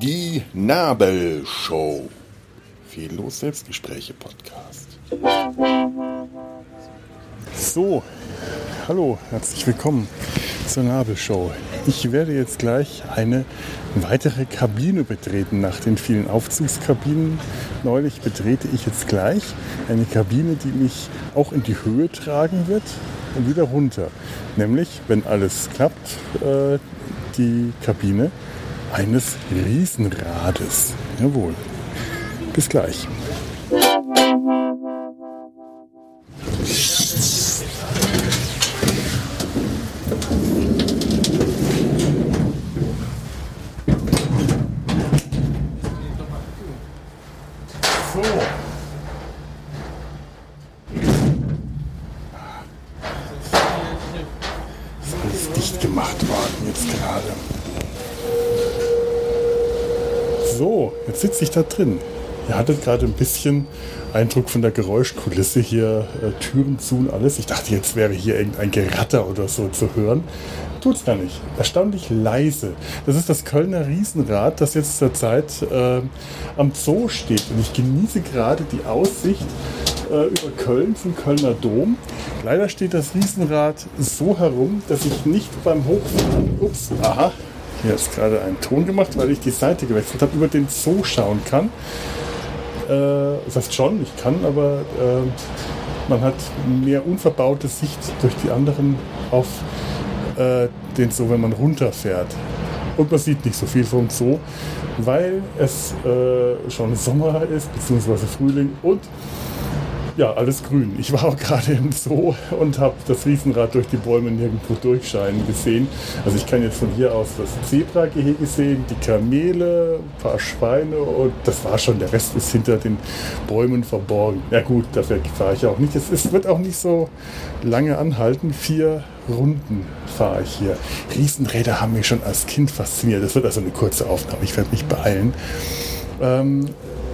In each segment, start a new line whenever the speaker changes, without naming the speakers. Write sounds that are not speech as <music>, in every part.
Die Nabelshow. Fehllos Selbstgespräche Podcast.
So, hallo, herzlich willkommen zur Nabelshow. Ich werde jetzt gleich eine weitere Kabine betreten. Nach den vielen Aufzugskabinen neulich betrete ich jetzt gleich eine Kabine, die mich auch in die Höhe tragen wird und wieder runter. Nämlich, wenn alles klappt, äh, die Kabine eines Riesenrades. Jawohl. Bis gleich. So, jetzt sitze ich da drin. Ihr hattet gerade ein bisschen Eindruck von der Geräuschkulisse hier, äh, Türen zu und alles. Ich dachte, jetzt wäre hier irgendein Geratter oder so zu hören. Tut's gar nicht. Erstaunlich leise. Das ist das Kölner Riesenrad, das jetzt zurzeit äh, am Zoo steht. Und ich genieße gerade die Aussicht äh, über Köln vom Kölner Dom. Leider steht das Riesenrad so herum, dass ich nicht beim Hochfahren, ups, aha, hier ist gerade ein Ton gemacht, weil ich die Seite gewechselt habe, über den Zoo schauen kann. Äh, das heißt schon, ich kann, aber äh, man hat mehr unverbaute Sicht durch die anderen auf äh, den Zoo, wenn man runterfährt. Und man sieht nicht so viel vom Zoo, weil es äh, schon Sommer ist, beziehungsweise Frühling und ja, alles grün. Ich war auch gerade im Zoo und habe das Riesenrad durch die Bäume nirgendwo durchscheinen gesehen. Also ich kann jetzt von hier aus das Zebragehege sehen, die Kamele, ein paar Schweine und das war schon. Der Rest ist hinter den Bäumen verborgen. Ja gut, dafür fahre ich auch nicht. Es, wird auch nicht so lange anhalten. Vier Runden fahre ich hier. Riesenräder haben mich schon als Kind fasziniert. Das wird also eine kurze Aufnahme. Ich werde mich beeilen. Ähm,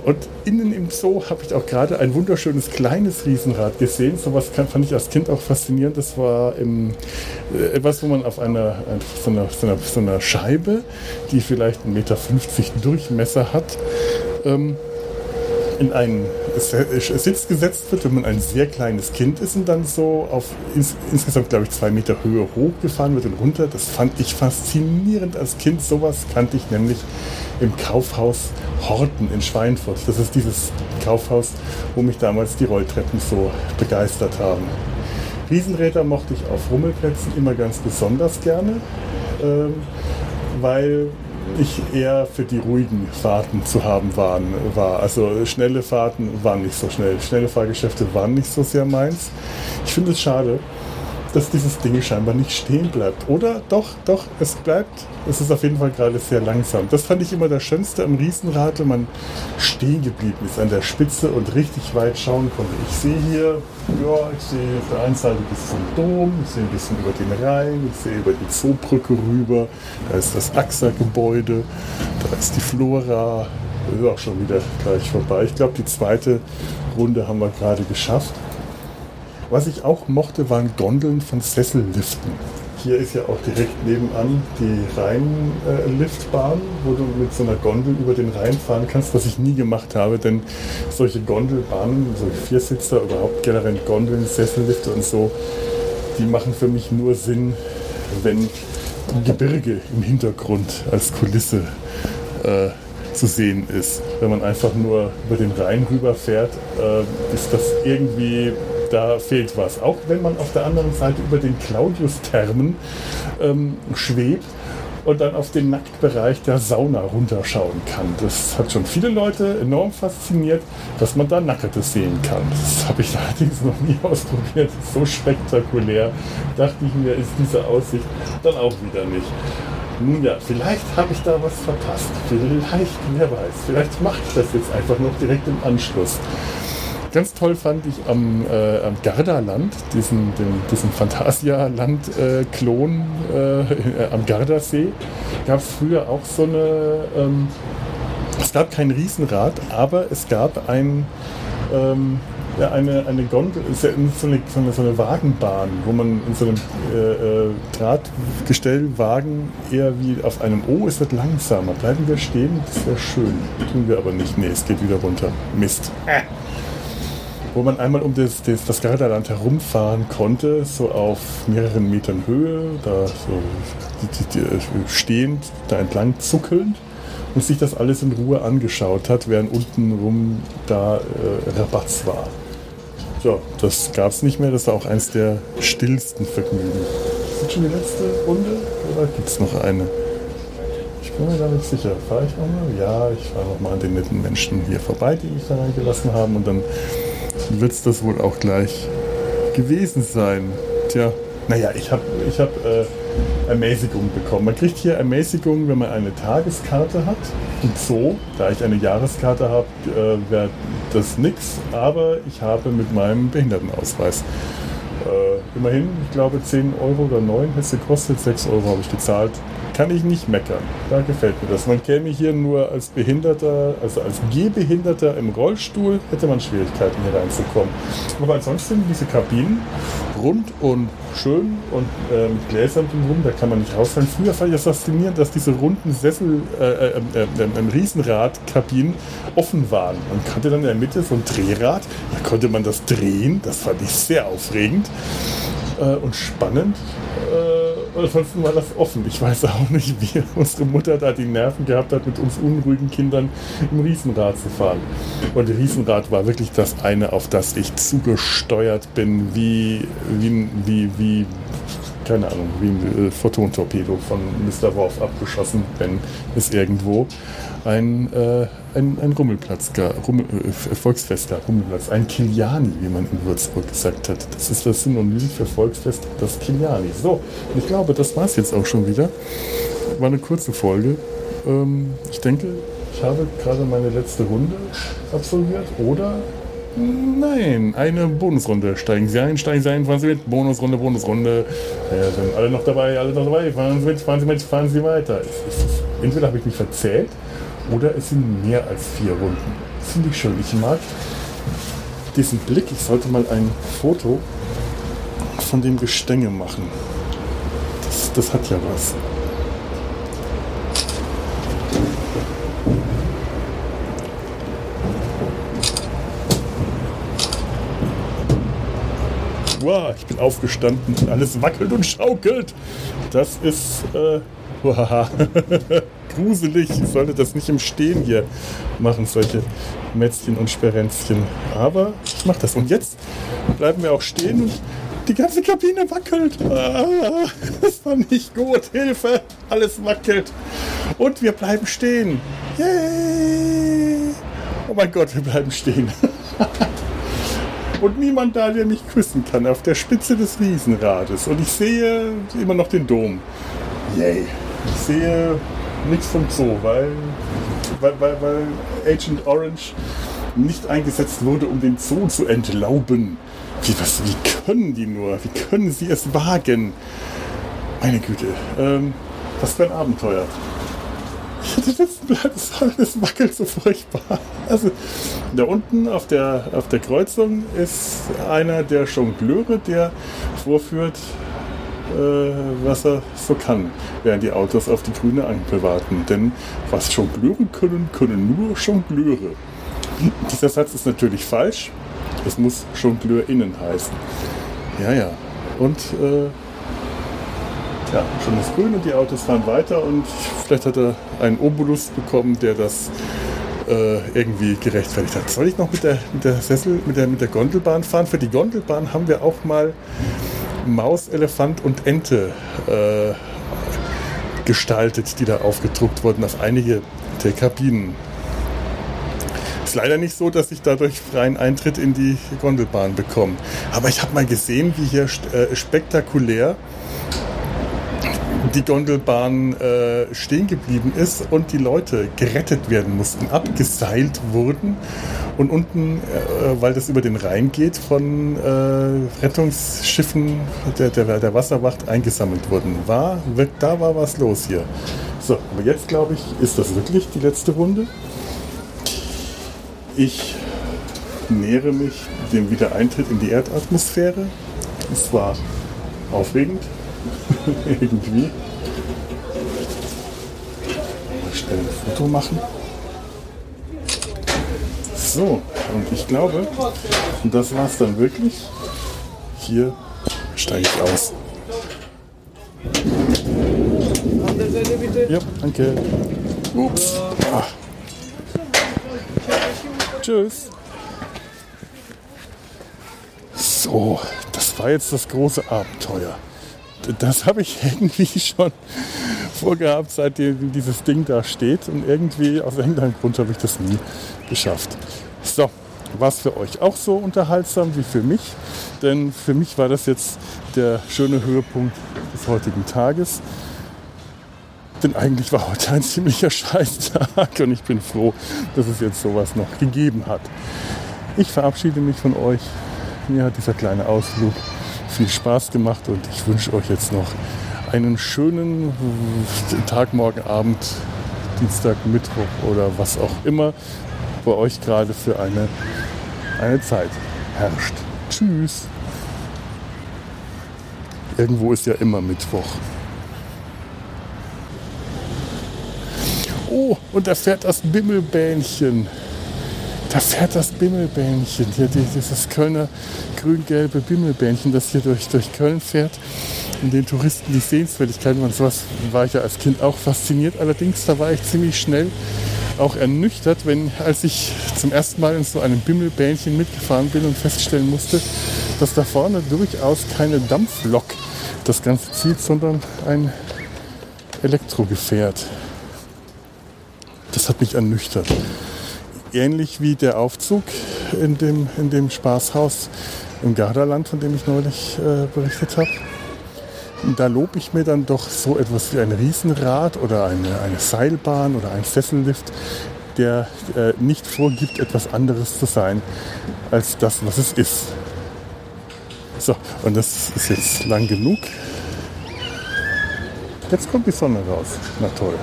und innen im Zoo habe ich auch gerade ein wunderschönes kleines Riesenrad gesehen. So was fand ich als Kind auch faszinierend. Das war im, äh, etwas, wo man auf einer, so einer, so einer, so einer Scheibe, die vielleicht 1,50 Meter Durchmesser hat, ähm, in einen Sitz gesetzt wird, wenn man ein sehr kleines Kind ist und dann so auf ins, insgesamt, glaube ich, zwei Meter Höhe hochgefahren wird und runter. Das fand ich faszinierend als Kind. Sowas kannte ich nämlich im Kaufhaus Horten in Schweinfurt. Das ist dieses Kaufhaus, wo mich damals die Rolltreppen so begeistert haben. Riesenräder mochte ich auf Rummelplätzen immer ganz besonders gerne, ähm, weil ich eher für die ruhigen Fahrten zu haben waren, war. Also schnelle Fahrten waren nicht so schnell. Schnelle Fahrgeschäfte waren nicht so sehr meins. Ich finde es schade, dass dieses Ding scheinbar nicht stehen bleibt. Oder doch, doch, es bleibt. Es ist auf jeden Fall gerade sehr langsam. Das fand ich immer das Schönste am Riesenrad, wenn man stehen geblieben ist an der Spitze und richtig weit schauen konnte. Ich sehe hier, ja, ich sehe auf der einen Seite bis zum Dom, ich sehe ein bisschen über den Rhein, ich sehe über die Zoobrücke rüber, da ist das AXA-Gebäude, da ist die Flora, das ist auch schon wieder gleich vorbei. Ich glaube, die zweite Runde haben wir gerade geschafft. Was ich auch mochte, waren Gondeln von Sesselliften. Hier ist ja auch direkt nebenan die Rheinliftbahn, wo du mit so einer Gondel über den Rhein fahren kannst, was ich nie gemacht habe, denn solche Gondelbahnen, solche Viersitzer, überhaupt generell Gondeln, Sessellifte und so, die machen für mich nur Sinn, wenn Gebirge im Hintergrund als Kulisse äh, zu sehen ist. Wenn man einfach nur über den Rhein rüberfährt, äh, ist das irgendwie da fehlt was. Auch wenn man auf der anderen Seite über den Claudius-Thermen ähm, schwebt und dann auf den Nacktbereich der Sauna runterschauen kann. Das hat schon viele Leute enorm fasziniert, dass man da Nackertes sehen kann. Das habe ich <laughs> allerdings noch nie ausprobiert. So spektakulär. Dachte ich mir, ist diese Aussicht dann auch wieder nicht. Nun ja, vielleicht habe ich da was verpasst. Vielleicht, wer weiß. Vielleicht mache ich das jetzt einfach noch direkt im Anschluss. Ganz toll fand ich am, äh, am Gardaland, diesen, den, diesen Fantasia-Land-Klon äh, äh, am Gardasee, gab es früher auch so eine, ähm, es gab kein Riesenrad, aber es gab ein, ähm, ja, eine, eine Gondel, ist ja so eine, so, eine, so eine Wagenbahn, wo man in so einem äh, äh, Drahtgestellwagen eher wie auf einem O, es wird langsamer. Bleiben wir stehen, das wäre schön. Tun wir aber nicht. Nee, es geht wieder runter. Mist. Äh. Wo man einmal um das, das, das Gardaland herumfahren konnte, so auf mehreren Metern Höhe, da so die, stehend, da entlang zuckelnd und sich das alles in Ruhe angeschaut hat, während unten rum da äh, Rabatz war. Ja, das gab es nicht mehr. Das war auch eins der stillsten Vergnügen. Ist das schon die letzte Runde oder gibt es noch eine? Ich bin mir da nicht sicher. Fahre ich nochmal? Ja, ich fahre nochmal an den netten Menschen hier vorbei, die mich da reingelassen haben. Und dann wird es das wohl auch gleich gewesen sein. Tja, naja, ich habe ich hab, äh, Ermäßigung bekommen. Man kriegt hier Ermäßigung, wenn man eine Tageskarte hat. Und so, da ich eine Jahreskarte habe, äh, wäre das nichts. Aber ich habe mit meinem Behindertenausweis äh, immerhin, ich glaube 10 Euro oder 9 hätte es gekostet, 6 Euro habe ich gezahlt kann ich nicht meckern. Da gefällt mir das. Man käme hier nur als Behinderter, also als Gehbehinderter im Rollstuhl, hätte man Schwierigkeiten hier reinzukommen. Aber ansonsten diese Kabinen rund und schön und äh, mit Gläsern drumherum, da kann man nicht rausfallen. Früher fand ich das faszinierend, dass diese runden Sessel, äh, äh, äh, äh Riesenradkabinen offen waren. Man hatte dann in der Mitte so ein Drehrad, da konnte man das drehen, das fand ich sehr aufregend äh, und spannend. Ansonsten war das offen. Ich weiß auch nicht, wie <laughs> unsere Mutter da die Nerven gehabt hat, mit uns unruhigen Kindern im Riesenrad zu fahren. Und Riesenrad war wirklich das eine, auf das ich zugesteuert bin, wie, wie, wie, wie keine Ahnung, wie ein äh, Photontorpedo von Mr. Worf abgeschossen, wenn es irgendwo ein, äh, ein, ein Rummelplatz gab, Rummel, äh, Volksfest gab, Rummelplatz, ein Kiliani, wie man in Würzburg gesagt hat. Das ist das Synonym für Volksfest, das Kiliani. So, ich glaube, das war es jetzt auch schon wieder. War eine kurze Folge. Ähm, ich denke, ich habe gerade meine letzte Runde absolviert oder Nein, eine Bonusrunde. Steigen Sie ein, steigen Sie ein, fahren Sie mit. Bonusrunde, Bonusrunde. Ja, sind alle noch dabei, alle noch dabei. Fahren Sie mit, fahren Sie mit, fahren Sie weiter. entweder habe ich mich verzählt oder es sind mehr als vier Runden. Finde ich schön. Ich mag diesen Blick. Ich sollte mal ein Foto von dem Gestänge machen. Das, das hat ja was. Wow, ich bin aufgestanden und alles wackelt und schaukelt. Das ist äh, <laughs> gruselig. Ich sollte das nicht im Stehen hier machen, solche Mätzchen und Sperenzchen. Aber ich mache das. Und jetzt bleiben wir auch stehen und die ganze Kabine wackelt. Ah, das war nicht gut. Hilfe! Alles wackelt. Und wir bleiben stehen. Yay! Oh mein Gott, wir bleiben stehen. <laughs> und niemand da, der mich küssen kann, auf der Spitze des Riesenrades. Und ich sehe immer noch den Dom. Yay. Ich sehe nichts vom Zoo, weil, weil, weil, weil Agent Orange nicht eingesetzt wurde, um den Zoo zu entlauben. Wie, was, wie können die nur? Wie können sie es wagen? Meine Güte. Ähm, was für ein Abenteuer. Ich hatte das, das wackelt so furchtbar. Also, da unten auf der, auf der Kreuzung ist einer der Jongleure, der vorführt, äh, was er so kann, während die Autos auf die grüne Ampel warten. Denn was Jongleure können, können nur Jongleure. Dieser Satz ist natürlich falsch. Es muss JongleurInnen heißen. Ja, ja. Und äh, ja, schon ist grün und die Autos fahren weiter und vielleicht hat er einen Obolus bekommen, der das äh, irgendwie gerechtfertigt hat. Soll ich noch mit der, mit der Sessel, mit der, mit der Gondelbahn fahren? Für die Gondelbahn haben wir auch mal Maus, Elefant und Ente äh, gestaltet, die da aufgedruckt wurden auf einige der Kabinen. Ist leider nicht so, dass ich dadurch freien Eintritt in die Gondelbahn bekomme. Aber ich habe mal gesehen, wie hier äh, spektakulär die Gondelbahn äh, stehen geblieben ist und die Leute gerettet werden mussten, abgeseilt wurden und unten, äh, weil das über den Rhein geht, von äh, Rettungsschiffen der, der, der, Wasserwacht eingesammelt wurden. War, da war was los hier. So, aber jetzt glaube ich, ist das wirklich die letzte Runde. Ich nähere mich dem Wiedereintritt in die Erdatmosphäre. Es war aufregend, <laughs> irgendwie. Mal schnell ein Foto machen. So, und ich glaube, das war es dann wirklich. Hier steige ich aus. Ja, danke. Ups. Ah. Tschüss. So, das war jetzt das große Abenteuer. Das habe ich irgendwie <laughs> schon vorgehabt, seitdem dieses Ding da steht. Und irgendwie, aus irgendeinem Grund, habe ich das nie geschafft. So, war es für euch auch so unterhaltsam wie für mich? Denn für mich war das jetzt der schöne Höhepunkt des heutigen Tages. Denn eigentlich war heute ein ziemlicher Scheißtag und ich bin froh, dass es jetzt sowas noch gegeben hat. Ich verabschiede mich von euch. Mir hat dieser kleine Ausflug viel Spaß gemacht und ich wünsche euch jetzt noch einen schönen Tag, morgen Abend, Dienstag, Mittwoch oder was auch immer bei euch gerade für eine, eine Zeit herrscht. Tschüss. Irgendwo ist ja immer Mittwoch. Oh, und da fährt das Bimmelbähnchen. Da fährt das Bimmelbähnchen. Hier dieses Kölner grün-gelbe Bimmelbähnchen, das hier durch, durch Köln fährt. Und den Touristen die Sehenswürdigkeiten und sowas war ich ja als Kind auch fasziniert. Allerdings, da war ich ziemlich schnell auch ernüchtert, wenn, als ich zum ersten Mal in so einem Bimmelbähnchen mitgefahren bin und feststellen musste, dass da vorne durchaus keine Dampflok das Ganze zieht, sondern ein Elektrogefährt. Das hat mich ernüchtert. Ähnlich wie der Aufzug in dem, in dem Spaßhaus im Gardaland, von dem ich neulich äh, berichtet habe. Da lobe ich mir dann doch so etwas wie ein Riesenrad oder eine, eine Seilbahn oder ein Sessellift, der äh, nicht vorgibt, etwas anderes zu sein als das, was es ist. So, und das ist jetzt lang genug. Jetzt kommt die Sonne raus. Na toll.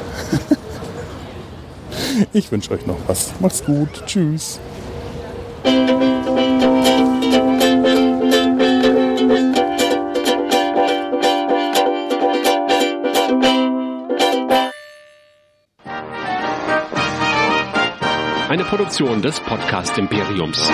<laughs> Ich wünsche euch noch was. Macht's gut. Tschüss.
Eine Produktion des Podcast Imperiums.